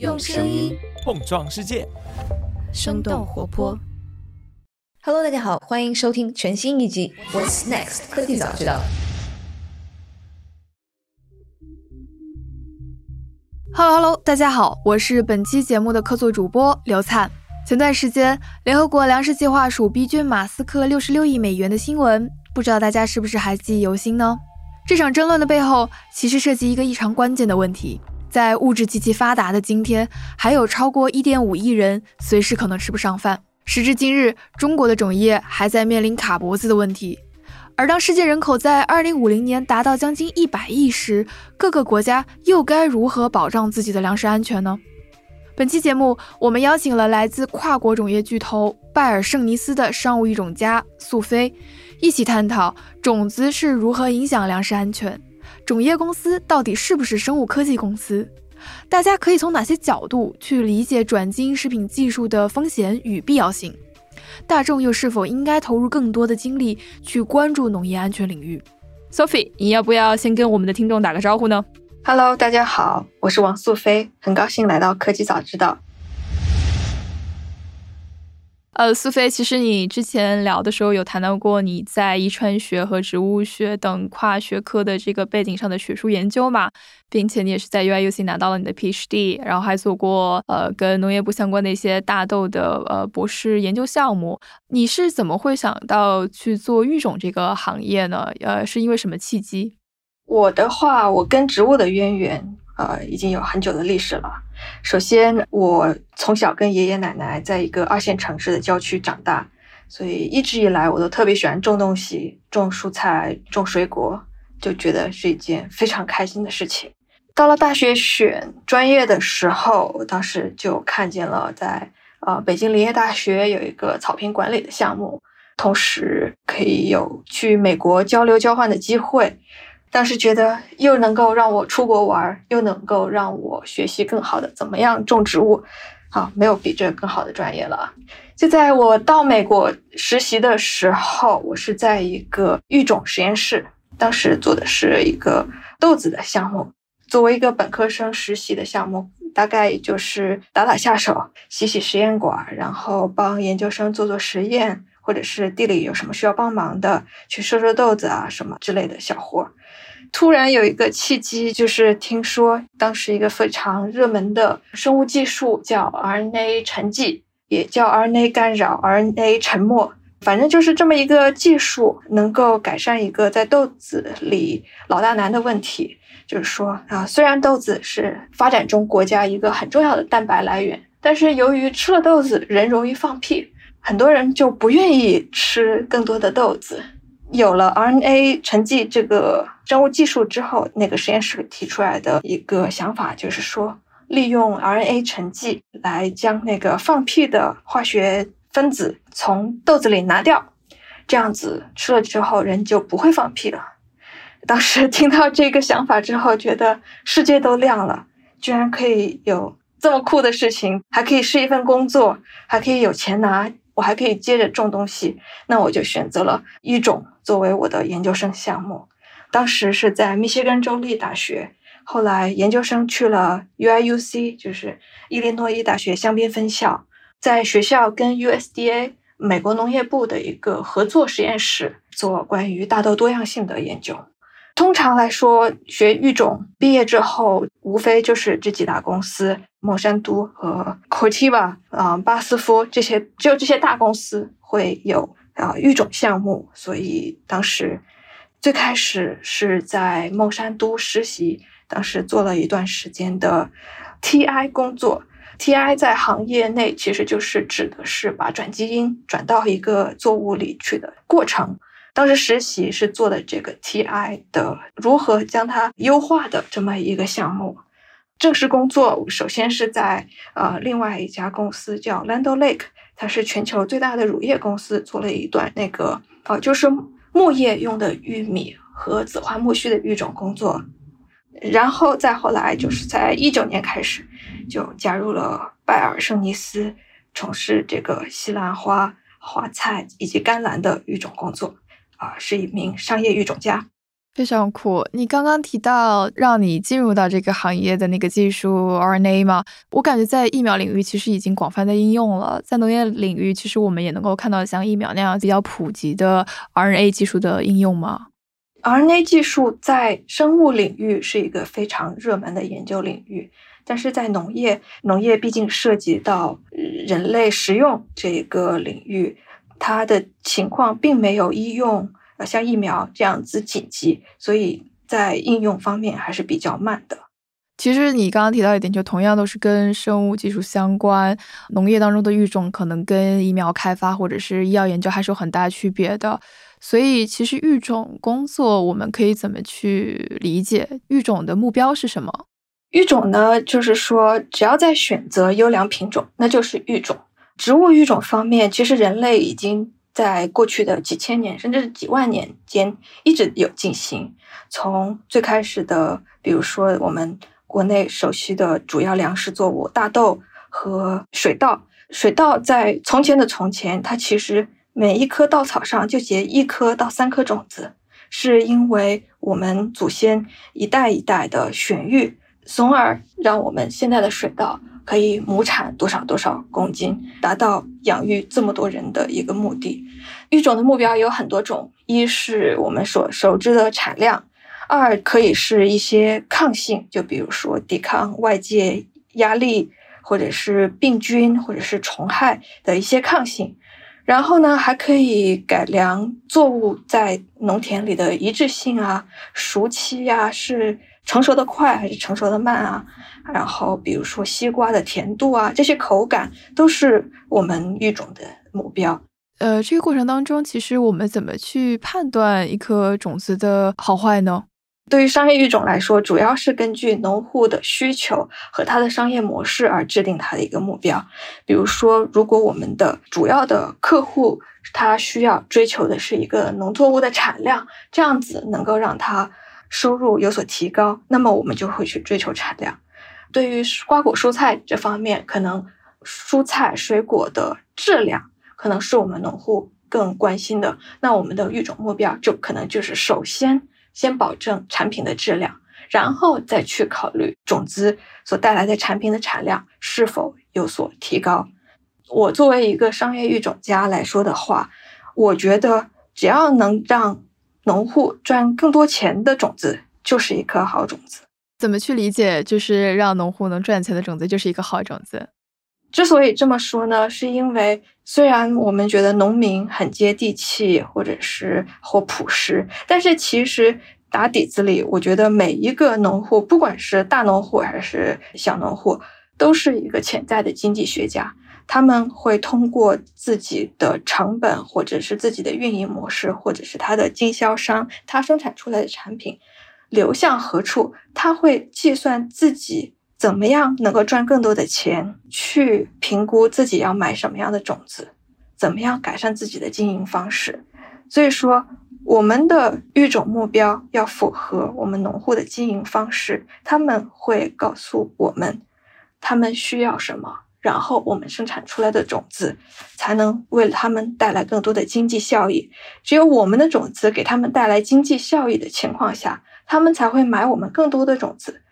用声音碰撞世界，生动活泼。Hello，大家好，欢迎收听全新一集《What's Next 科技早知道》。Hello Hello，大家好，我是本期节目的客座主播刘灿。前段时间，联合国粮食计划署逼捐马斯克六十六亿美元的新闻，不知道大家是不是还记忆犹新呢？这场争论的背后，其实涉及一个异常关键的问题：在物质极其发达的今天，还有超过一点五亿人随时可能吃不上饭。时至今日，中国的种业还在面临卡脖子的问题。而当世界人口在二零五零年达到将近一百亿时，各个国家又该如何保障自己的粮食安全呢？本期节目，我们邀请了来自跨国种业巨头拜尔圣尼斯的商务育种家苏菲，一起探讨种子是如何影响粮食安全，种业公司到底是不是生物科技公司？大家可以从哪些角度去理解转基因食品技术的风险与必要性？大众又是否应该投入更多的精力去关注农业安全领域？Sophie，你要不要先跟我们的听众打个招呼呢？Hello，大家好，我是王素菲，很高兴来到科技早知道。呃，苏菲，其实你之前聊的时候有谈到过你在遗传学和植物学等跨学科的这个背景上的学术研究嘛，并且你也是在 UIUC 拿到了你的 PhD，然后还做过呃跟农业部相关的一些大豆的呃博士研究项目。你是怎么会想到去做育种这个行业呢？呃，是因为什么契机？我的话，我跟植物的渊源，呃，已经有很久的历史了。首先，我从小跟爷爷奶奶在一个二线城市的郊区长大，所以一直以来我都特别喜欢种东西，种蔬菜，种水果，就觉得是一件非常开心的事情。到了大学选专业的时候，我当时就看见了在呃北京林业大学有一个草坪管理的项目，同时可以有去美国交流交换的机会。当时觉得又能够让我出国玩，又能够让我学习更好的怎么样种植物，啊，没有比这更好的专业了。就在我到美国实习的时候，我是在一个育种实验室，当时做的是一个豆子的项目。作为一个本科生实习的项目，大概就是打打下手，洗洗实验管，然后帮研究生做做实验，或者是地里有什么需要帮忙的，去收收豆子啊什么之类的小活。突然有一个契机，就是听说当时一个非常热门的生物技术叫 RNA 沉寂，也叫 RNA 干扰、RNA 沉默，反正就是这么一个技术，能够改善一个在豆子里老大难的问题。就是说啊，虽然豆子是发展中国家一个很重要的蛋白来源，但是由于吃了豆子人容易放屁，很多人就不愿意吃更多的豆子。有了 RNA 沉寂这个生物技术之后，那个实验室提出来的一个想法就是说，利用 RNA 沉寂来将那个放屁的化学分子从豆子里拿掉，这样子吃了之后人就不会放屁了。当时听到这个想法之后，觉得世界都亮了，居然可以有这么酷的事情，还可以是一份工作，还可以有钱拿。我还可以接着种东西，那我就选择了一种作为我的研究生项目。当时是在密歇根州立大学，后来研究生去了 UIUC，就是伊利诺伊大学香槟分校，在学校跟 USDA 美国农业部的一个合作实验室做关于大豆多样性的研究。通常来说，学育种毕业之后，无非就是这几大公司。孟山都和 Corteva 啊、巴斯夫这些，只有这些大公司会有啊育种项目，所以当时最开始是在孟山都实习，当时做了一段时间的 TI 工作。TI 在行业内其实就是指的是把转基因转到一个作物里去的过程。当时实习是做的这个 TI 的如何将它优化的这么一个项目。正式工作首先是在呃另外一家公司叫 Land Lake，它是全球最大的乳业公司，做了一段那个呃就是牧业用的玉米和紫花苜蓿的育种工作，然后再后来就是在一九年开始就加入了拜尔圣尼斯，从事这个西兰花、花菜以及甘蓝的育种工作，啊、是一名商业育种家。非常酷！你刚刚提到让你进入到这个行业的那个技术 RNA 吗？我感觉在疫苗领域其实已经广泛的应用了，在农业领域其实我们也能够看到像疫苗那样比较普及的 RNA 技术的应用吗？RNA 技术在生物领域是一个非常热门的研究领域，但是在农业，农业毕竟涉及到人类食用这个领域，它的情况并没有医用。呃，像疫苗这样子紧急，所以在应用方面还是比较慢的。其实你刚刚提到一点，就同样都是跟生物技术相关，农业当中的育种可能跟疫苗开发或者是医药研究还是有很大区别的。所以，其实育种工作我们可以怎么去理解？育种的目标是什么？育种呢，就是说只要在选择优良品种，那就是育种。植物育种方面，其实人类已经。在过去的几千年甚至是几万年间，一直有进行。从最开始的，比如说我们国内熟悉的主要粮食作物大豆和水稻。水稻在从前的从前，它其实每一棵稻草上就结一颗到三颗种子，是因为我们祖先一代一代的选育，从而让我们现在的水稻。可以亩产多少多少公斤，达到养育这么多人的一个目的。育种的目标有很多种，一是我们所熟知的产量，二可以是一些抗性，就比如说抵抗外界压力，或者是病菌，或者是虫害的一些抗性。然后呢，还可以改良作物在农田里的一致性啊，熟期呀，是成熟的快还是成熟的慢啊？然后，比如说西瓜的甜度啊，这些口感都是我们育种的目标。呃，这个过程当中，其实我们怎么去判断一颗种子的好坏呢？对于商业育种来说，主要是根据农户的需求和他的商业模式而制定他的一个目标。比如说，如果我们的主要的客户他需要追求的是一个农作物的产量，这样子能够让他收入有所提高，那么我们就会去追求产量。对于瓜果蔬菜这方面，可能蔬菜水果的质量可能是我们农户更关心的。那我们的育种目标就可能就是首先先保证产品的质量，然后再去考虑种子所带来的产品的产量是否有所提高。我作为一个商业育种家来说的话，我觉得只要能让农户赚更多钱的种子，就是一颗好种子。怎么去理解？就是让农户能赚钱的种子就是一个好种子。之所以这么说呢，是因为虽然我们觉得农民很接地气，或者是或朴实，但是其实打底子里，我觉得每一个农户，不管是大农户还是小农户，都是一个潜在的经济学家。他们会通过自己的成本，或者是自己的运营模式，或者是他的经销商，他生产出来的产品。流向何处？他会计算自己怎么样能够赚更多的钱，去评估自己要买什么样的种子，怎么样改善自己的经营方式。所以说，我们的育种目标要符合我们农户的经营方式。他们会告诉我们，他们需要什么，然后我们生产出来的种子才能为他们带来更多的经济效益。只有我们的种子给他们带来经济效益的情况下。他们才会买我们更多的种子，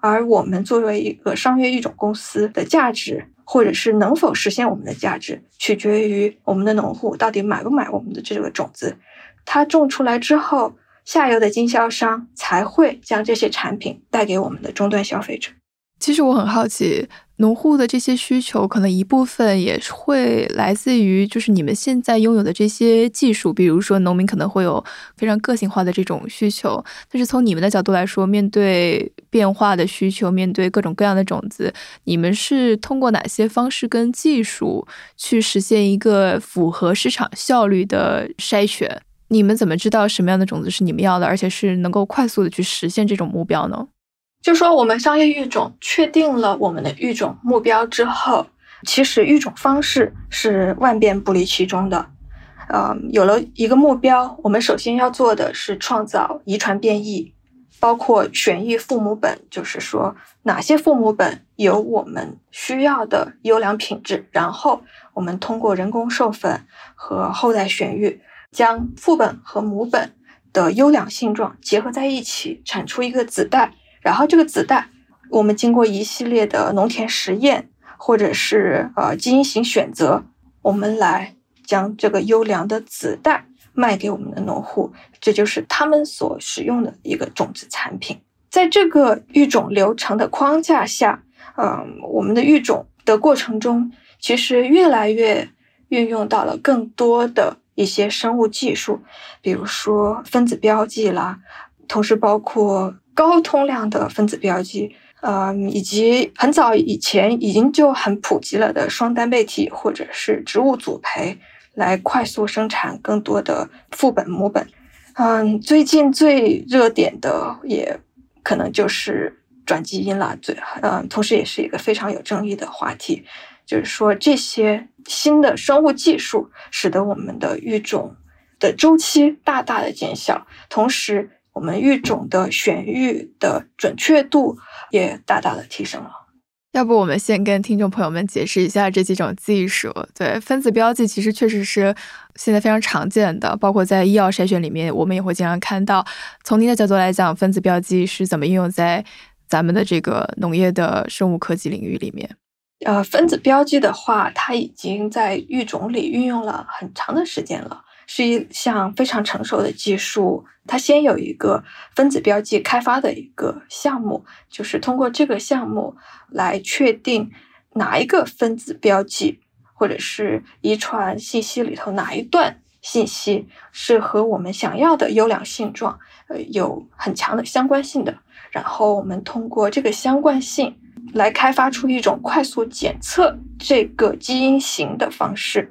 而我们作为一个商业育种公司的价值，或者是能否实现我们的价值，取决于我们的农户到底买不买我们的这个种子。它种出来之后，下游的经销商才会将这些产品带给我们的终端消费者。其实我很好奇。农户的这些需求，可能一部分也会来自于，就是你们现在拥有的这些技术。比如说，农民可能会有非常个性化的这种需求。但是从你们的角度来说，面对变化的需求，面对各种各样的种子，你们是通过哪些方式跟技术去实现一个符合市场效率的筛选？你们怎么知道什么样的种子是你们要的，而且是能够快速的去实现这种目标呢？就说我们商业育种确定了我们的育种目标之后，其实育种方式是万变不离其中的。呃，有了一个目标，我们首先要做的是创造遗传变异，包括选育父母本，就是说哪些父母本有我们需要的优良品质，然后我们通过人工授粉和后代选育，将父本和母本的优良性状结合在一起，产出一个子代。然后这个子代，我们经过一系列的农田实验，或者是呃基因型选择，我们来将这个优良的子代卖给我们的农户，这就是他们所使用的一个种子产品。在这个育种流程的框架下，嗯，我们的育种的过程中，其实越来越运用到了更多的一些生物技术，比如说分子标记啦，同时包括。高通量的分子标记，呃，以及很早以前已经就很普及了的双单倍体或者是植物组培，来快速生产更多的副本母本。嗯，最近最热点的也可能就是转基因了，最嗯，同时也是一个非常有争议的话题，就是说这些新的生物技术使得我们的育种的周期大大的减小，同时。我们育种的选育的准确度也大大的提升了。要不我们先跟听众朋友们解释一下这几种技术？对，分子标记其实确实是现在非常常见的，包括在医药筛选里面，我们也会经常看到。从您的角度来讲，分子标记是怎么应用在咱们的这个农业的生物科技领域里面？呃，分子标记的话，它已经在育种里运用了很长的时间了。是一项非常成熟的技术，它先有一个分子标记开发的一个项目，就是通过这个项目来确定哪一个分子标记或者是遗传信息里头哪一段信息是和我们想要的优良性状呃有很强的相关性的，然后我们通过这个相关性来开发出一种快速检测这个基因型的方式。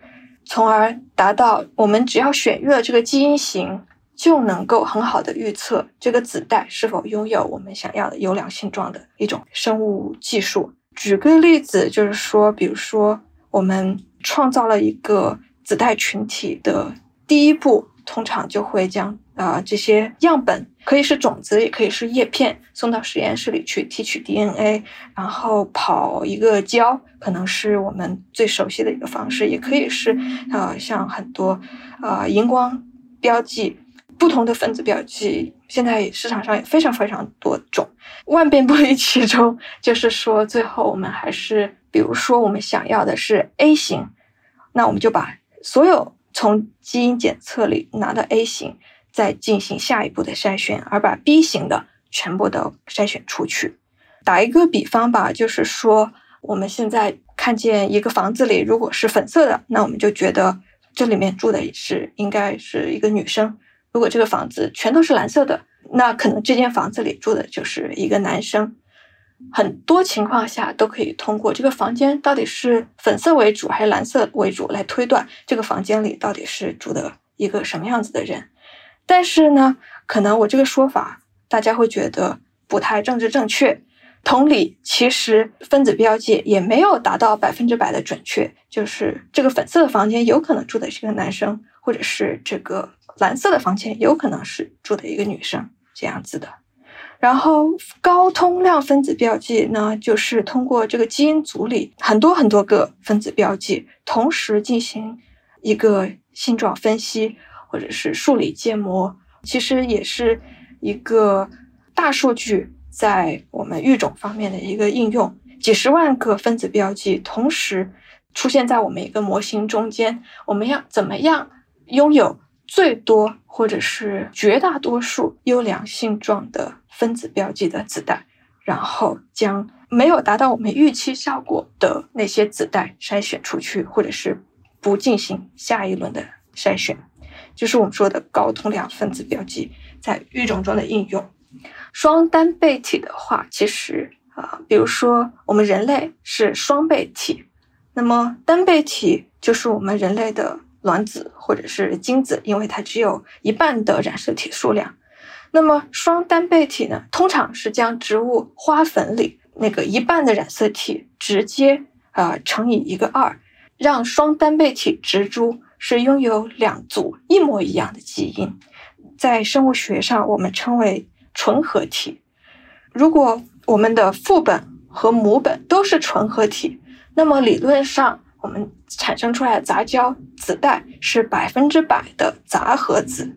从而达到我们只要选育了这个基因型，就能够很好的预测这个子代是否拥有我们想要的优良性状的一种生物技术。举个例子，就是说，比如说，我们创造了一个子代群体的第一步，通常就会将。啊，这些样本可以是种子，也可以是叶片，送到实验室里去提取 DNA，然后跑一个胶，可能是我们最熟悉的一个方式，也可以是呃，像很多呃荧光标记，不同的分子标记，现在市场上也非常非常多种，万变不离其宗，就是说最后我们还是，比如说我们想要的是 A 型，那我们就把所有从基因检测里拿的 A 型。再进行下一步的筛选，而把 B 型的全部都筛选出去。打一个比方吧，就是说我们现在看见一个房子里，如果是粉色的，那我们就觉得这里面住的是应该是一个女生；如果这个房子全都是蓝色的，那可能这间房子里住的就是一个男生。很多情况下都可以通过这个房间到底是粉色为主还是蓝色为主来推断这个房间里到底是住的一个什么样子的人。但是呢，可能我这个说法大家会觉得不太政治正确。同理，其实分子标记也没有达到百分之百的准确。就是这个粉色的房间有可能住的是个男生，或者是这个蓝色的房间有可能是住的一个女生这样子的。然后高通量分子标记呢，就是通过这个基因组里很多很多个分子标记，同时进行一个性状分析。或者是数理建模，其实也是一个大数据在我们育种方面的一个应用。几十万个分子标记同时出现在我们一个模型中间，我们要怎么样拥有最多或者是绝大多数优良性状的分子标记的子代，然后将没有达到我们预期效果的那些子代筛选出去，或者是不进行下一轮的筛选。就是我们说的高通量分子标记在育种中的应用。双单倍体的话，其实啊，比如说我们人类是双倍体，那么单倍体就是我们人类的卵子或者是精子，因为它只有一半的染色体数量。那么双单倍体呢，通常是将植物花粉里那个一半的染色体直接啊乘以一个二，让双单倍体植株。是拥有两组一模一样的基因，在生物学上我们称为纯合体。如果我们的父本和母本都是纯合体，那么理论上我们产生出来的杂交子代是百分之百的杂合子。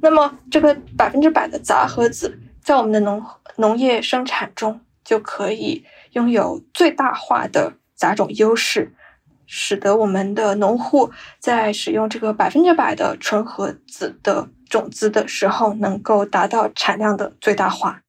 那么这个百分之百的杂合子，在我们的农农业生产中就可以拥有最大化的杂种优势，使得我们的农户在使用这个百分之百的纯合子的种子的时候，能够达到产量的最大化。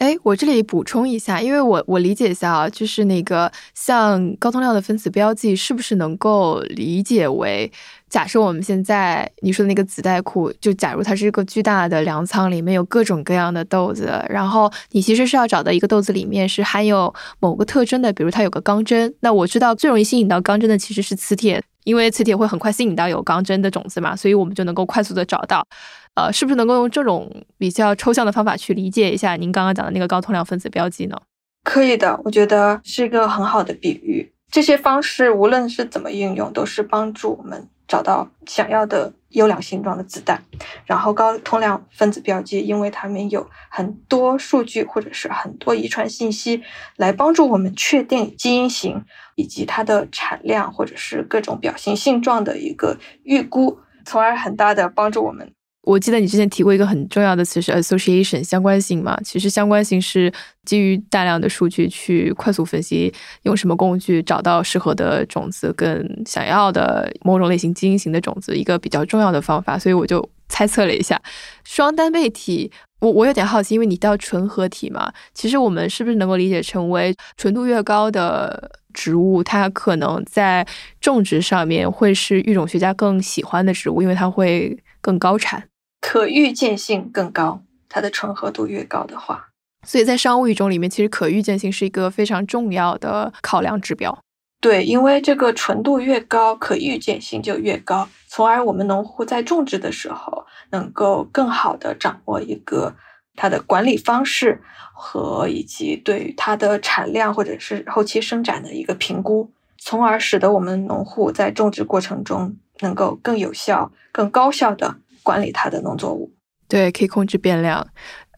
哎，我这里补充一下，因为我我理解一下啊，就是那个像高通量的分子标记，是不是能够理解为，假设我们现在你说的那个子代库，就假如它是一个巨大的粮仓，里面有各种各样的豆子，然后你其实是要找到一个豆子里面是含有某个特征的，比如它有个钢针，那我知道最容易吸引到钢针的其实是磁铁。因为磁铁会很快吸引到有钢针的种子嘛，所以我们就能够快速的找到，呃，是不是能够用这种比较抽象的方法去理解一下您刚刚讲的那个高通量分子标记呢？可以的，我觉得是一个很好的比喻。这些方式无论是怎么运用，都是帮助我们找到想要的优良形状的子弹。然后高通量分子标记，因为它们有很多数据或者是很多遗传信息，来帮助我们确定基因型以及它的产量或者是各种表型性状的一个预估，从而很大的帮助我们。我记得你之前提过一个很重要的词是 association 相关性嘛？其实相关性是基于大量的数据去快速分析，用什么工具找到适合的种子跟想要的某种类型基因型的种子，一个比较重要的方法。所以我就猜测了一下，双单倍体，我我有点好奇，因为你到纯合体嘛，其实我们是不是能够理解成为纯度越高的植物，它可能在种植上面会是育种学家更喜欢的植物，因为它会更高产。可预见性更高，它的纯合度越高的话，所以在商务育种里面，其实可预见性是一个非常重要的考量指标。对，因为这个纯度越高，可预见性就越高，从而我们农户在种植的时候，能够更好的掌握一个它的管理方式和以及对于它的产量或者是后期生长的一个评估，从而使得我们农户在种植过程中能够更有效、更高效的。管理它的农作物，对，可以控制变量。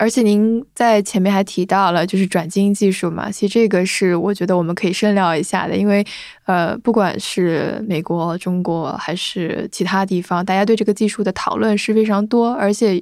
而且您在前面还提到了，就是转基因技术嘛，其实这个是我觉得我们可以深聊一下的，因为呃，不管是美国、中国还是其他地方，大家对这个技术的讨论是非常多，而且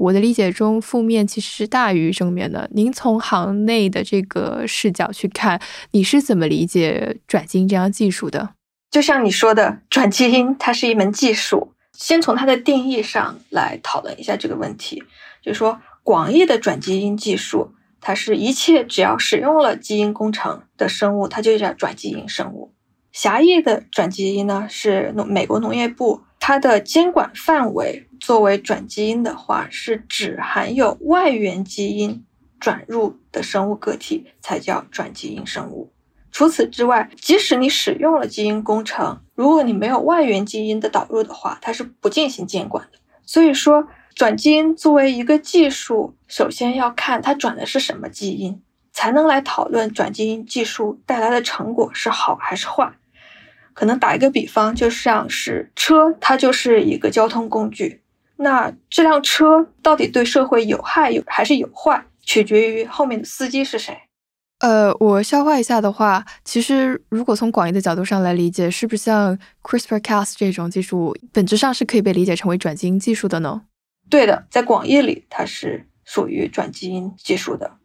我的理解中，负面其实是大于正面的。您从行内的这个视角去看，你是怎么理解转基因这样技术的？就像你说的，转基因它是一门技术。先从它的定义上来讨论一下这个问题，就是说，广义的转基因技术，它是一切只要使用了基因工程的生物，它就叫转基因生物。狭义的转基因呢，是农美国农业部它的监管范围，作为转基因的话，是指含有外源基因转入的生物个体才叫转基因生物。除此之外，即使你使用了基因工程，如果你没有外源基因的导入的话，它是不进行监管的。所以说，转基因作为一个技术，首先要看它转的是什么基因，才能来讨论转基因技术带来的成果是好还是坏。可能打一个比方，就像是车，它就是一个交通工具，那这辆车到底对社会有害有还是有坏，取决于后面的司机是谁。呃，我消化一下的话，其实如果从广义的角度上来理解，是不是像 CRISPR-Cas 这种技术，本质上是可以被理解成为转基因技术的呢？对的，在广义里，它是属于转基因技术的。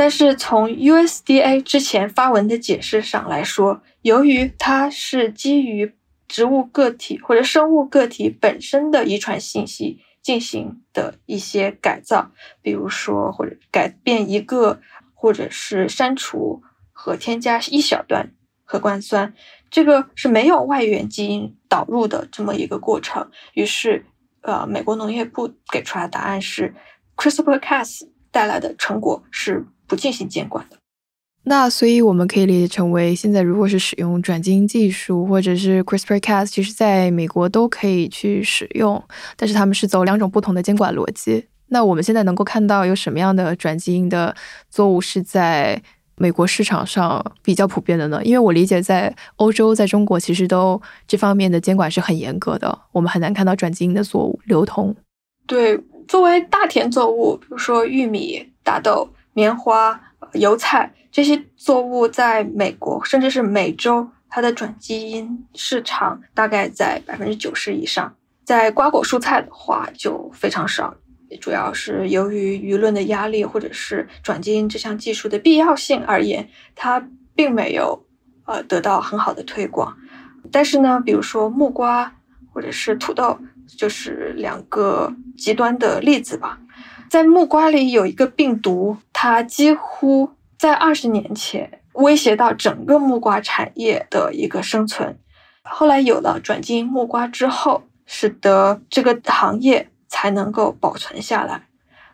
但是从 USDA 之前发文的解释上来说，由于它是基于植物个体或者生物个体本身的遗传信息进行的一些改造，比如说或者改变一个。或者是删除和添加一小段核苷酸，这个是没有外源基因导入的这么一个过程。于是，呃，美国农业部给出来的答案是，CRISPR-Cas 带来的成果是不进行监管的。那所以我们可以理解成为，现在如果是使用转基因技术或者是 CRISPR-Cas，其实在美国都可以去使用，但是他们是走两种不同的监管逻辑。那我们现在能够看到有什么样的转基因的作物是在美国市场上比较普遍的呢？因为我理解在欧洲、在中国，其实都这方面的监管是很严格的，我们很难看到转基因的作物流通。对，作为大田作物，比如说玉米、大豆、棉花、油菜这些作物，在美国甚至是美洲，它的转基因市场大概在百分之九十以上。在瓜果蔬菜的话，就非常少。主要是由于舆论的压力，或者是转基因这项技术的必要性而言，它并没有呃得到很好的推广。但是呢，比如说木瓜或者是土豆，就是两个极端的例子吧。在木瓜里有一个病毒，它几乎在二十年前威胁到整个木瓜产业的一个生存。后来有了转基因木瓜之后，使得这个行业才能够保存下来。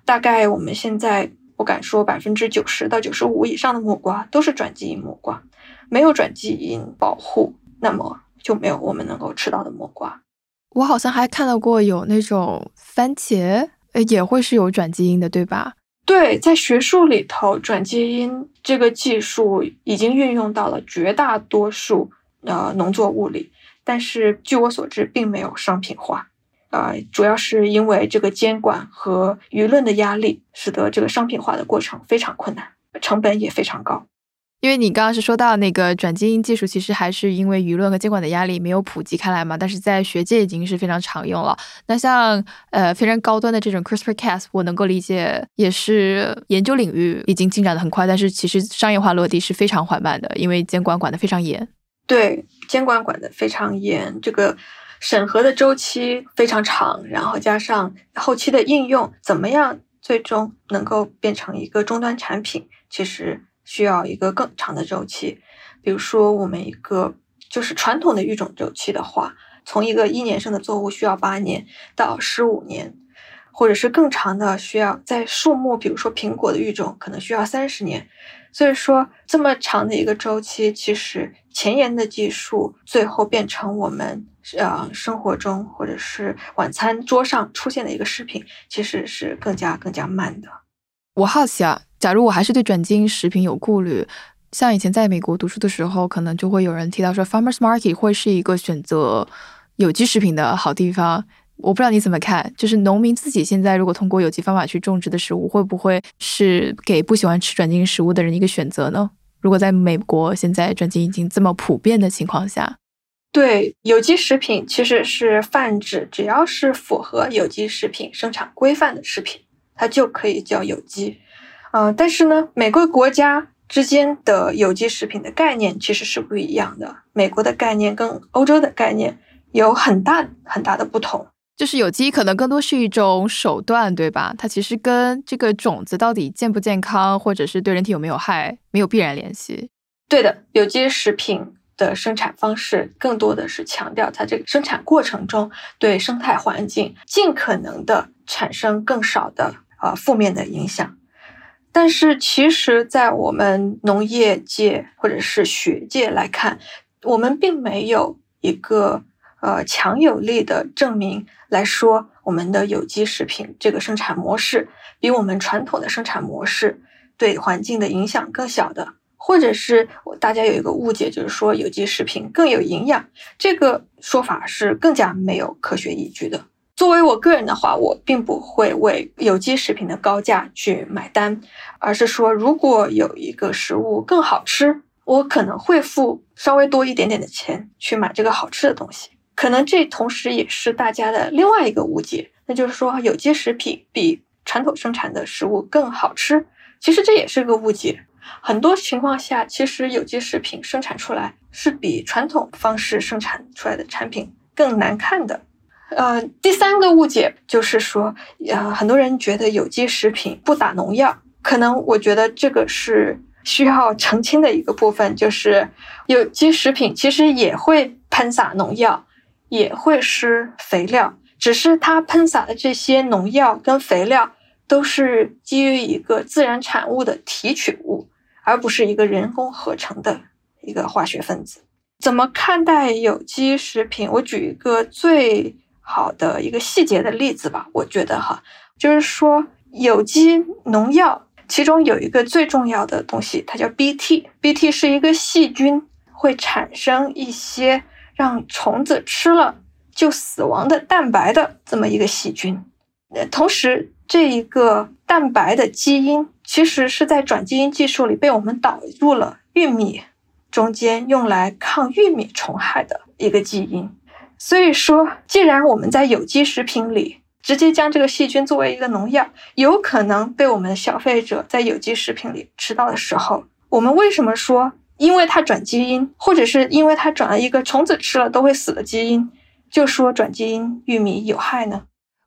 大概我们现在我敢说百分之九十到九十五以上的木瓜都是转基因木瓜，没有转基因保护，那么就没有我们能够吃到的木瓜。我好像还看到过有那种番茄，呃，也会是有转基因的，对吧？对，在学术里头，转基因这个技术已经运用到了绝大多数。呃，农作物里，但是据我所知，并没有商品化，呃，主要是因为这个监管和舆论的压力，使得这个商品化的过程非常困难，成本也非常高。因为你刚刚是说到那个转基因技术，其实还是因为舆论和监管的压力没有普及开来嘛，但是在学界已经是非常常用了。那像呃非常高端的这种 CRISPR-Cas，我能够理解，也是研究领域已经进展的很快，但是其实商业化落地是非常缓慢的，因为监管管得非常严。对监管管得非常严，这个审核的周期非常长，然后加上后期的应用，怎么样最终能够变成一个终端产品，其实需要一个更长的周期。比如说，我们一个就是传统的育种周期的话，从一个一年生的作物需要八年到十五年，或者是更长的，需要在树木，比如说苹果的育种，可能需要三十年。所以说，这么长的一个周期，其实前沿的技术最后变成我们呃生活中或者是晚餐桌上出现的一个食品，其实是更加更加慢的。我好奇啊，假如我还是对转基因食品有顾虑，像以前在美国读书的时候，可能就会有人提到说，Farmers Market 会是一个选择有机食品的好地方。我不知道你怎么看，就是农民自己现在如果通过有机方法去种植的食物，会不会是给不喜欢吃转基因食物的人一个选择呢？如果在美国现在转基因已经这么普遍的情况下，对有机食品其实是泛指只要是符合有机食品生产规范的食品，它就可以叫有机。嗯，但是呢，每个国家之间的有机食品的概念其实是不一样的，美国的概念跟欧洲的概念有很大很大的不同。就是有机可能更多是一种手段，对吧？它其实跟这个种子到底健不健康，或者是对人体有没有害，没有必然联系。对的，有机食品的生产方式更多的是强调它这个生产过程中对生态环境尽可能的产生更少的呃负面的影响。但是其实，在我们农业界或者是学界来看，我们并没有一个。呃，强有力的证明来说，我们的有机食品这个生产模式比我们传统的生产模式对环境的影响更小的，或者是大家有一个误解，就是说有机食品更有营养，这个说法是更加没有科学依据的。作为我个人的话，我并不会为有机食品的高价去买单，而是说，如果有一个食物更好吃，我可能会付稍微多一点点的钱去买这个好吃的东西。可能这同时也是大家的另外一个误解，那就是说有机食品比传统生产的食物更好吃。其实这也是个误解。很多情况下，其实有机食品生产出来是比传统方式生产出来的产品更难看的。呃，第三个误解就是说，呃，很多人觉得有机食品不打农药，可能我觉得这个是需要澄清的一个部分，就是有机食品其实也会喷洒农药。也会施肥料，只是它喷洒的这些农药跟肥料都是基于一个自然产物的提取物，而不是一个人工合成的一个化学分子。怎么看待有机食品？我举一个最好的一个细节的例子吧。我觉得哈，就是说有机农药其中有一个最重要的东西，它叫 Bt，Bt 是一个细菌会产生一些。让虫子吃了就死亡的蛋白的这么一个细菌，呃，同时这一个蛋白的基因其实是在转基因技术里被我们导入了玉米中间，用来抗玉米虫害的一个基因。所以说，既然我们在有机食品里直接将这个细菌作为一个农药，有可能被我们的消费者在有机食品里吃到的时候，我们为什么说因为它转基因，或者是因为它转了一个虫子吃了都会死的基因，就说转基因玉米有害呢？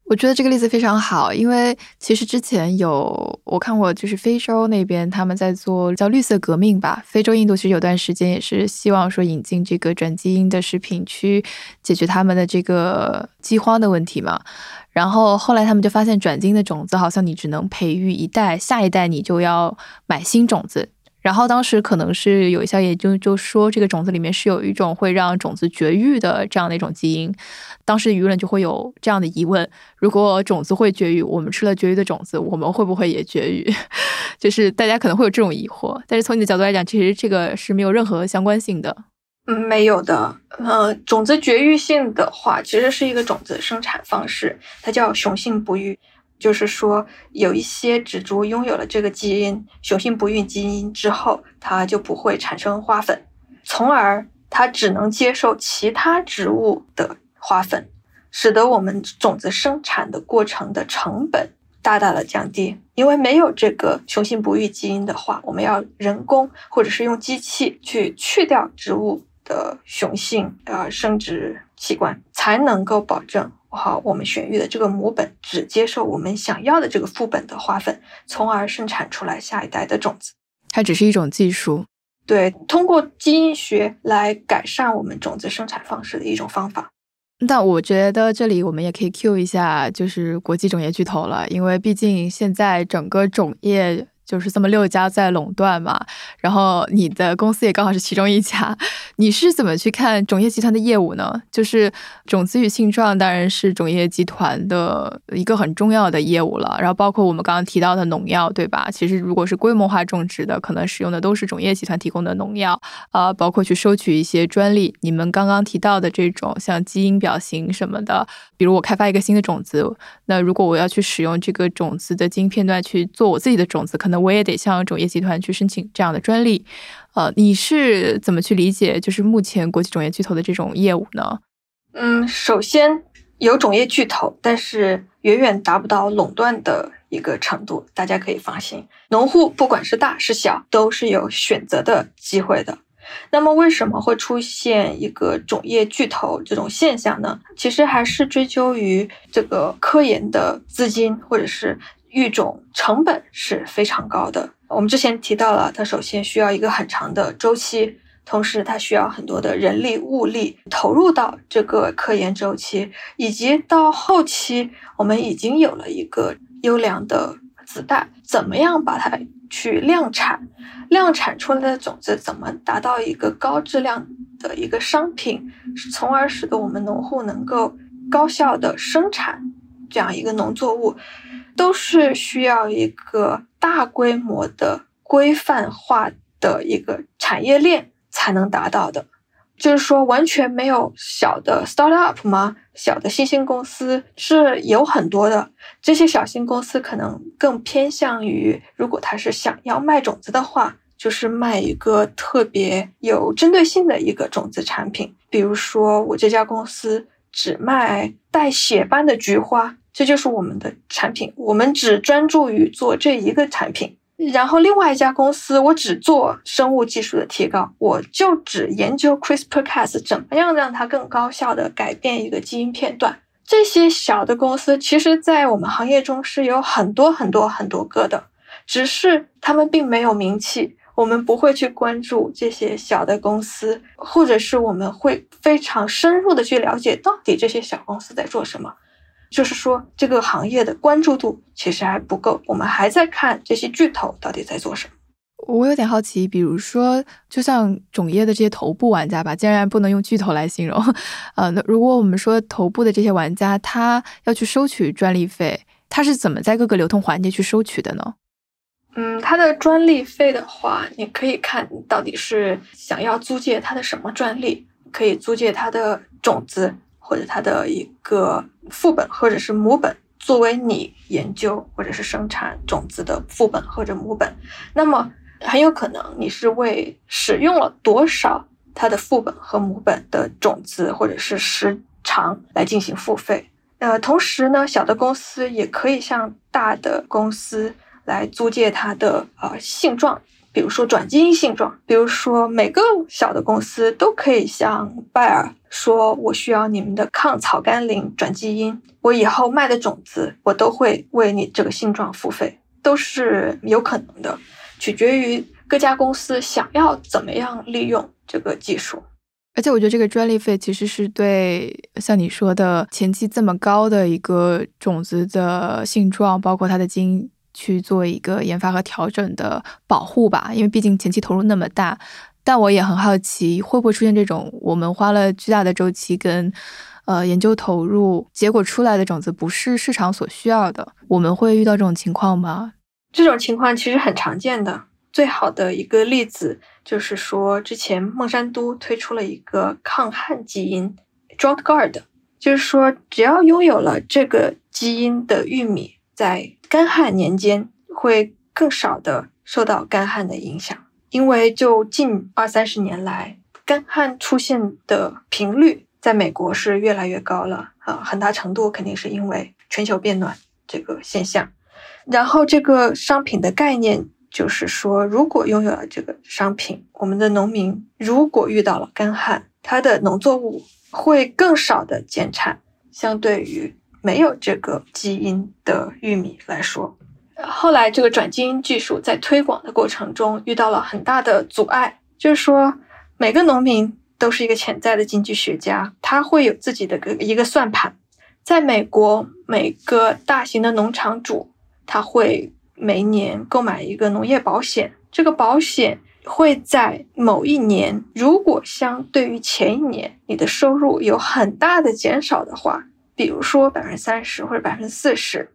我觉得这个例子非常好，因为其实之前有我看过，就是非洲那边他们在做叫绿色革命吧。非洲印度其实有段时间也是希望说引进这个转基因的食品去解决他们的这个饥荒的问题嘛。然后后来他们就发现转基因的种子好像你只能培育一代，下一代你就要买新种子。然后当时可能是有一项研究就说这个种子里面是有一种会让种子绝育的这样的一种基因。当时舆论就会有这样的疑问：如果种子会绝育，我们吃了绝育的种子，我们会不会也绝育？就是大家可能会有这种疑惑。但是从你的角度来讲，其实这个是没有任何相关性的。嗯，没有的。呃，种子绝育性的话，其实是一个种子生产方式，它叫雄性不育。就是说，有一些植株拥有了这个基因雄性不育基因之后，它就不会产生花粉，从而它只能接受其他植物的。花粉，使得我们种子生产的过程的成本大大的降低。因为没有这个雄性不育基因的话，我们要人工或者是用机器去去掉植物的雄性呃生殖器官，才能够保证好我们选育的这个母本只接受我们想要的这个副本的花粉，从而生产出来下一代的种子。它只是一种技术，对，通过基因学来改善我们种子生产方式的一种方法。但我觉得这里我们也可以 Q 一下，就是国际种业巨头了，因为毕竟现在整个种业。就是这么六家在垄断嘛，然后你的公司也刚好是其中一家，你是怎么去看种业集团的业务呢？就是种子与性状当然是种业集团的一个很重要的业务了，然后包括我们刚刚提到的农药，对吧？其实如果是规模化种植的，可能使用的都是种业集团提供的农药，啊，包括去收取一些专利。你们刚刚提到的这种像基因表型什么的，比如我开发一个新的种子，那如果我要去使用这个种子的基因片段去做我自己的种子，可能。我也得向种业集团去申请这样的专利，呃，你是怎么去理解就是目前国际种业巨头的这种业务呢？嗯，首先有种业巨头，但是远远达不到垄断的一个程度，大家可以放心。农户不管是大是小，都是有选择的机会的。那么为什么会出现一个种业巨头这种现象呢？其实还是追究于这个科研的资金或者是。育种成本是非常高的。我们之前提到了，它首先需要一个很长的周期，同时它需要很多的人力物力投入到这个科研周期，以及到后期我们已经有了一个优良的子代，怎么样把它去量产？量产出来的种子怎么达到一个高质量的一个商品，从而使得我们农户能够高效的生产这样一个农作物？都是需要一个大规模的规范化的一个产业链才能达到的，就是说完全没有小的 startup 吗？小的新兴公司是有很多的，这些小型公司可能更偏向于，如果他是想要卖种子的话，就是卖一个特别有针对性的一个种子产品，比如说我这家公司只卖带血斑的菊花。这就是我们的产品，我们只专注于做这一个产品。然后另外一家公司，我只做生物技术的提高，我就只研究 CRISPR-Cas 怎么样让它更高效的改变一个基因片段。这些小的公司，其实在我们行业中是有很多很多很多个的，只是他们并没有名气，我们不会去关注这些小的公司，或者是我们会非常深入的去了解到底这些小公司在做什么。就是说，这个行业的关注度其实还不够，我们还在看这些巨头到底在做什么。我有点好奇，比如说，就像种业的这些头部玩家吧，竟然不能用巨头来形容，呃，那如果我们说头部的这些玩家，他要去收取专利费，他是怎么在各个流通环节去收取的呢？嗯，他的专利费的话，你可以看到底是想要租借他的什么专利，可以租借他的种子。或者它的一个副本或者是母本，作为你研究或者是生产种子的副本或者母本，那么很有可能你是为使用了多少它的副本和母本的种子或者是时长来进行付费。呃，同时呢，小的公司也可以向大的公司来租借它的呃性状，比如说转基因性状，比如说每个小的公司都可以向拜耳说，我需要你们的抗草甘膦转基因，我以后卖的种子，我都会为你这个性状付费，都是有可能的，取决于各家公司想要怎么样利用这个技术。而且我觉得这个专利费其实是对像你说的前期这么高的一个种子的性状，包括它的基因去做一个研发和调整的保护吧。因为毕竟前期投入那么大，但我也很好奇会不会出现这种我们花了巨大的周期跟呃研究投入，结果出来的种子不是市场所需要的，我们会遇到这种情况吗？这种情况其实很常见的。最好的一个例子就是说，之前孟山都推出了一个抗旱基因 （Drought Guard），就是说，只要拥有了这个基因的玉米，在干旱年间会更少的受到干旱的影响。因为就近二三十年来，干旱出现的频率在美国是越来越高了啊，很大程度肯定是因为全球变暖这个现象。然后，这个商品的概念。就是说，如果拥有了这个商品，我们的农民如果遇到了干旱，他的农作物会更少的减产，相对于没有这个基因的玉米来说。后来，这个转基因技术在推广的过程中遇到了很大的阻碍，就是说，每个农民都是一个潜在的经济学家，他会有自己的个一个算盘。在美国，每个大型的农场主他会。每年购买一个农业保险，这个保险会在某一年，如果相对于前一年你的收入有很大的减少的话，比如说百分之三十或者百分之四十，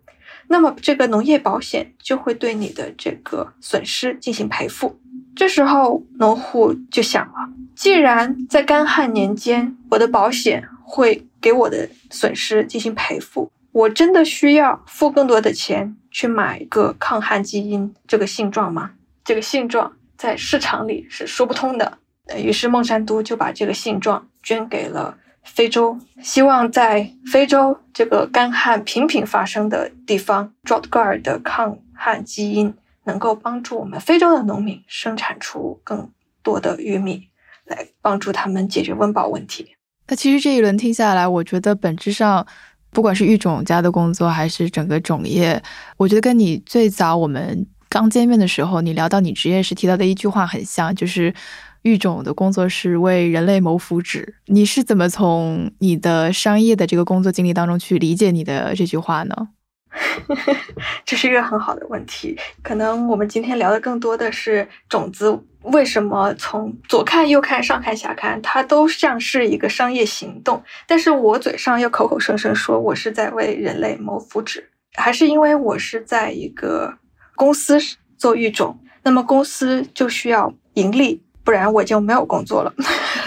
那么这个农业保险就会对你的这个损失进行赔付。这时候农户就想了，既然在干旱年间我的保险会给我的损失进行赔付，我真的需要付更多的钱。去买一个抗旱基因这个性状吗？这个性状在市场里是说不通的。于是孟山都就把这个性状捐给了非洲，希望在非洲这个干旱频频发生的地方，Drought Guard 的抗旱基因能够帮助我们非洲的农民生产出更多的玉米，来帮助他们解决温饱问题。那其实这一轮听下来，我觉得本质上。不管是育种家的工作，还是整个种业，我觉得跟你最早我们刚见面的时候，你聊到你职业时提到的一句话很像，就是育种的工作是为人类谋福祉。你是怎么从你的商业的这个工作经历当中去理解你的这句话呢？这是一个很好的问题。可能我们今天聊的更多的是种子为什么从左看右看上看下看，它都像是一个商业行动。但是我嘴上又口口声声说我是在为人类谋福祉，还是因为我是在一个公司做育种，那么公司就需要盈利，不然我就没有工作了。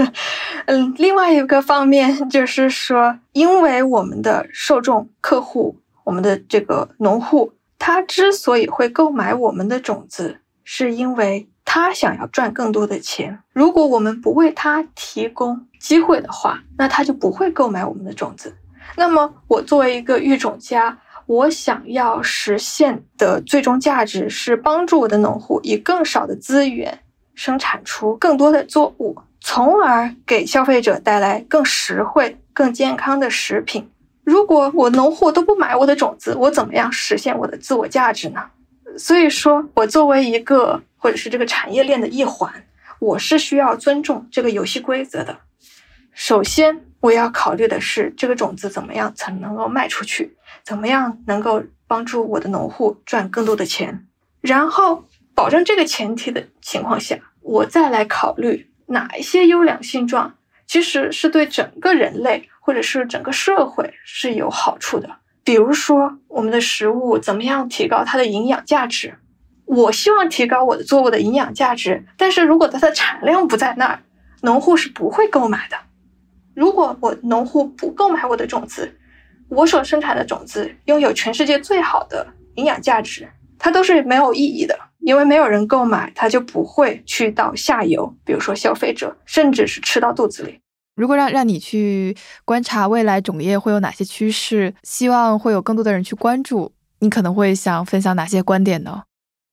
嗯，另外一个方面就是说，因为我们的受众客户。我们的这个农户，他之所以会购买我们的种子，是因为他想要赚更多的钱。如果我们不为他提供机会的话，那他就不会购买我们的种子。那么，我作为一个育种家，我想要实现的最终价值是帮助我的农户以更少的资源生产出更多的作物，从而给消费者带来更实惠、更健康的食品。如果我农户都不买我的种子，我怎么样实现我的自我价值呢？所以说，我作为一个或者是这个产业链的一环，我是需要尊重这个游戏规则的。首先，我要考虑的是这个种子怎么样才能够卖出去，怎么样能够帮助我的农户赚更多的钱。然后，保证这个前提的情况下，我再来考虑哪一些优良性状其实是对整个人类。或者是整个社会是有好处的，比如说我们的食物怎么样提高它的营养价值？我希望提高我的作物的营养价值，但是如果它的产量不在那儿，农户是不会购买的。如果我农户不购买我的种子，我所生产的种子拥有全世界最好的营养价值，它都是没有意义的，因为没有人购买，它就不会去到下游，比如说消费者，甚至是吃到肚子里。如果让让你去观察未来种业会有哪些趋势，希望会有更多的人去关注，你可能会想分享哪些观点呢？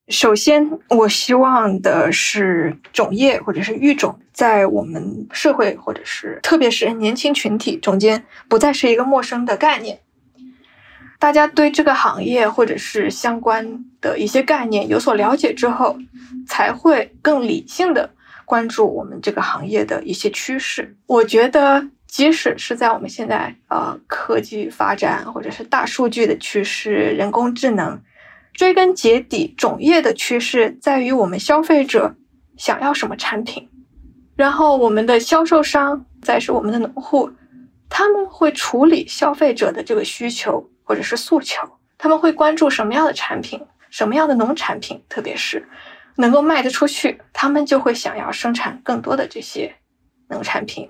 首先，我希望的是种业或者是育种，在我们社会或者是特别是年轻群体中间，不再是一个陌生的概念。大家对这个行业或者是相关的一些概念有所了解之后，才会更理性的关注我们这个行业的一些趋势。我觉得，即使是在我们现在呃科技发展或者是大数据的趋势、人工智能。追根结底，种业的趋势在于我们消费者想要什么产品，然后我们的销售商再是我们的农户，他们会处理消费者的这个需求或者是诉求，他们会关注什么样的产品，什么样的农产品，特别是能够卖得出去，他们就会想要生产更多的这些农产品，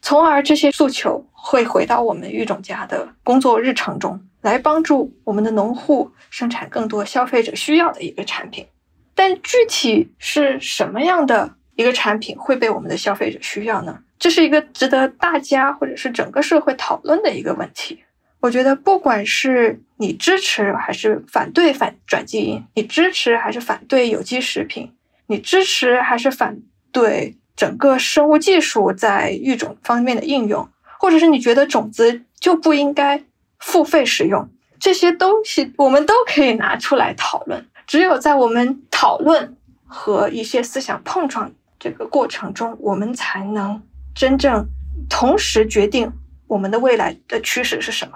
从而这些诉求会回到我们育种家的工作日程中。来帮助我们的农户生产更多消费者需要的一个产品，但具体是什么样的一个产品会被我们的消费者需要呢？这是一个值得大家或者是整个社会讨论的一个问题。我觉得，不管是你支持还是反对反转基因，你支持还是反对有机食品，你支持还是反对整个生物技术在育种方面的应用，或者是你觉得种子就不应该。付费使用这些东西，我们都可以拿出来讨论。只有在我们讨论和一些思想碰撞这个过程中，我们才能真正同时决定我们的未来的趋势是什么。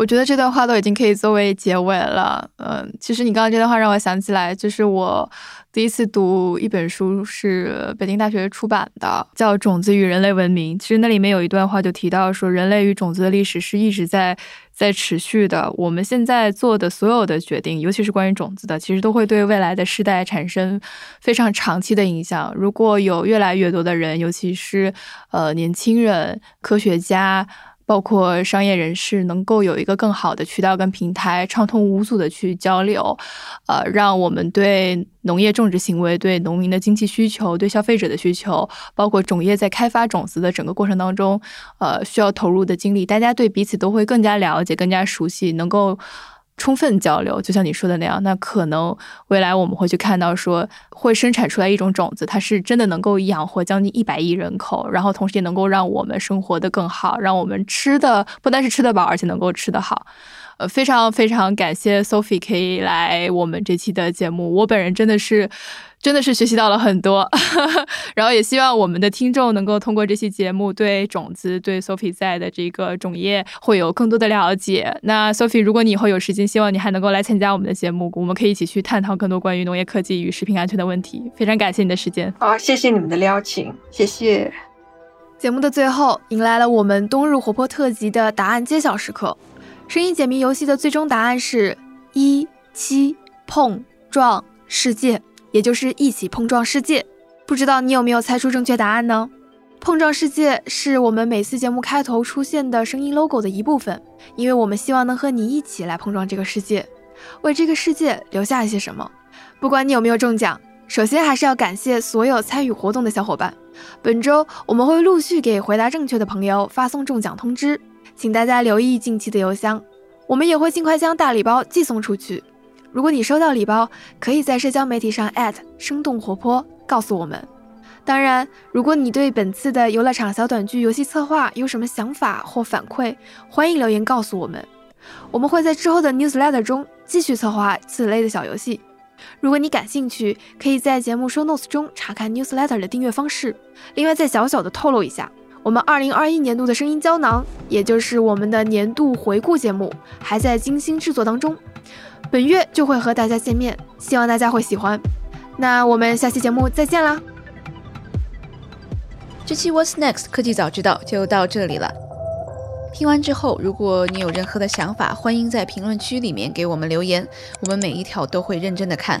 我觉得这段话都已经可以作为结尾了。嗯，其实你刚刚这段话让我想起来，就是我。第一次读一本书是北京大学出版的，叫《种子与人类文明》。其实那里面有一段话就提到说，人类与种子的历史是一直在在持续的。我们现在做的所有的决定，尤其是关于种子的，其实都会对未来的世代产生非常长期的影响。如果有越来越多的人，尤其是呃年轻人、科学家。包括商业人士能够有一个更好的渠道跟平台，畅通无阻的去交流，呃，让我们对农业种植行为、对农民的经济需求、对消费者的需求，包括种业在开发种子的整个过程当中，呃，需要投入的精力，大家对彼此都会更加了解、更加熟悉，能够。充分交流，就像你说的那样，那可能未来我们会去看到，说会生产出来一种种子，它是真的能够养活将近一百亿人口，然后同时也能够让我们生活的更好，让我们吃的不单是吃得饱，而且能够吃得好。呃，非常非常感谢 Sophie 可以来我们这期的节目，我本人真的是。真的是学习到了很多，然后也希望我们的听众能够通过这期节目对种子、对 Sophie 在的这个种业会有更多的了解。那 Sophie，如果你以后有时间，希望你还能够来参加我们的节目，我们可以一起去探讨更多关于农业科技与食品安全的问题。非常感谢你的时间。好，谢谢你们的邀请，谢谢。节目的最后，迎来了我们冬日活泼特辑的答案揭晓时刻。声音解谜游戏的最终答案是一七碰撞世界。也就是一起碰撞世界，不知道你有没有猜出正确答案呢？碰撞世界是我们每次节目开头出现的声音 logo 的一部分，因为我们希望能和你一起来碰撞这个世界，为这个世界留下一些什么。不管你有没有中奖，首先还是要感谢所有参与活动的小伙伴。本周我们会陆续给回答正确的朋友发送中奖通知，请大家留意近期的邮箱，我们也会尽快将大礼包寄送出去。如果你收到礼包，可以在社交媒体上生动活泼告诉我们。当然，如果你对本次的游乐场小短剧游戏策划有什么想法或反馈，欢迎留言告诉我们。我们会在之后的 newsletter 中继续策划此类的小游戏。如果你感兴趣，可以在节目 show notes 中查看 newsletter 的订阅方式。另外，再小小的透露一下，我们2021年度的声音胶囊，也就是我们的年度回顾节目，还在精心制作当中。本月就会和大家见面，希望大家会喜欢。那我们下期节目再见啦！这期 What's Next 科技早知道就到这里了。听完之后，如果你有任何的想法，欢迎在评论区里面给我们留言，我们每一条都会认真的看。